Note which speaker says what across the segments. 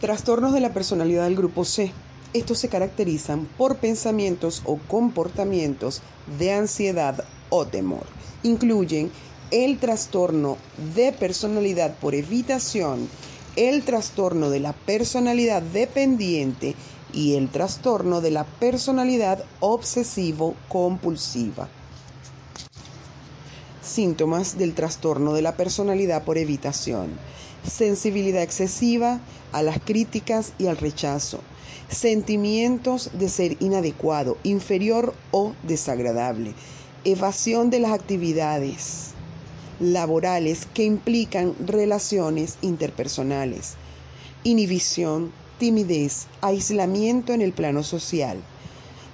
Speaker 1: Trastornos de la personalidad del grupo C. Estos se caracterizan por pensamientos o comportamientos de ansiedad o temor. Incluyen el trastorno de personalidad por evitación, el trastorno de la personalidad dependiente y el trastorno de la personalidad obsesivo-compulsiva. Síntomas del trastorno de la personalidad por evitación. Sensibilidad excesiva a las críticas y al rechazo. Sentimientos de ser inadecuado, inferior o desagradable. Evasión de las actividades laborales que implican relaciones interpersonales. Inhibición, timidez, aislamiento en el plano social.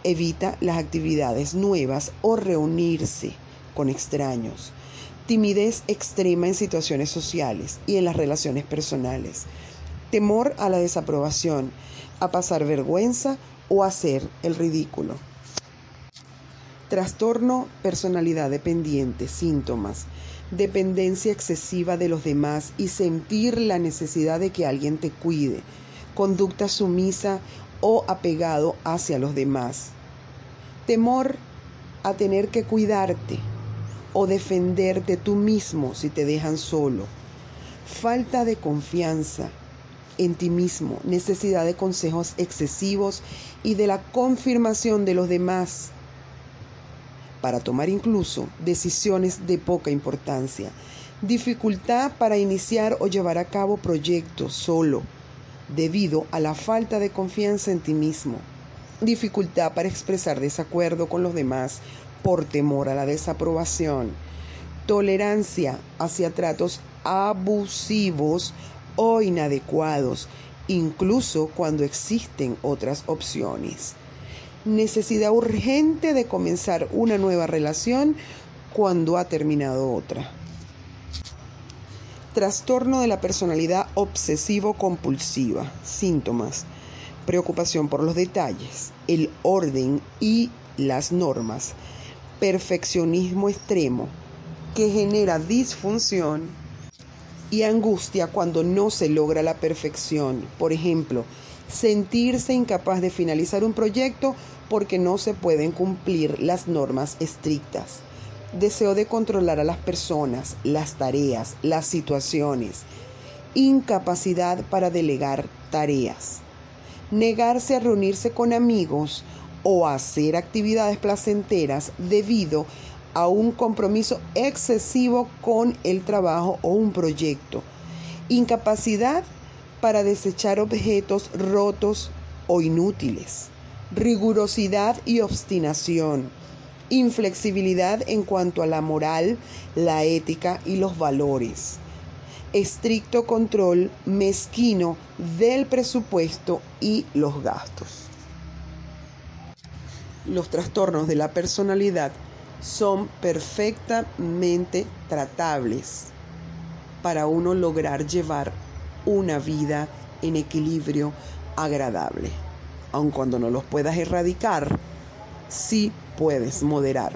Speaker 1: Evita las actividades nuevas o reunirse con extraños. Timidez extrema en situaciones sociales y en las relaciones personales. Temor a la desaprobación, a pasar vergüenza o a hacer el ridículo. Trastorno personalidad dependiente, síntomas, dependencia excesiva de los demás y sentir la necesidad de que alguien te cuide, conducta sumisa o apegado hacia los demás, temor a tener que cuidarte o defenderte tú mismo si te dejan solo, falta de confianza en ti mismo, necesidad de consejos excesivos y de la confirmación de los demás para tomar incluso decisiones de poca importancia, dificultad para iniciar o llevar a cabo proyectos solo, debido a la falta de confianza en ti mismo, dificultad para expresar desacuerdo con los demás por temor a la desaprobación, tolerancia hacia tratos abusivos o inadecuados, incluso cuando existen otras opciones necesidad urgente de comenzar una nueva relación cuando ha terminado otra. Trastorno de la personalidad obsesivo-compulsiva. Síntomas. Preocupación por los detalles, el orden y las normas. Perfeccionismo extremo que genera disfunción y angustia cuando no se logra la perfección. Por ejemplo, sentirse incapaz de finalizar un proyecto porque no se pueden cumplir las normas estrictas. Deseo de controlar a las personas, las tareas, las situaciones. Incapacidad para delegar tareas. Negarse a reunirse con amigos o hacer actividades placenteras debido a un compromiso excesivo con el trabajo o un proyecto. Incapacidad para desechar objetos rotos o inútiles rigurosidad y obstinación, inflexibilidad en cuanto a la moral, la ética y los valores, estricto control mezquino del presupuesto y los gastos. Los trastornos de la personalidad son perfectamente tratables para uno lograr llevar una vida en equilibrio agradable aun cuando no los puedas erradicar, sí puedes moderar.